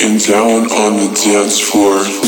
And down on the dance floor.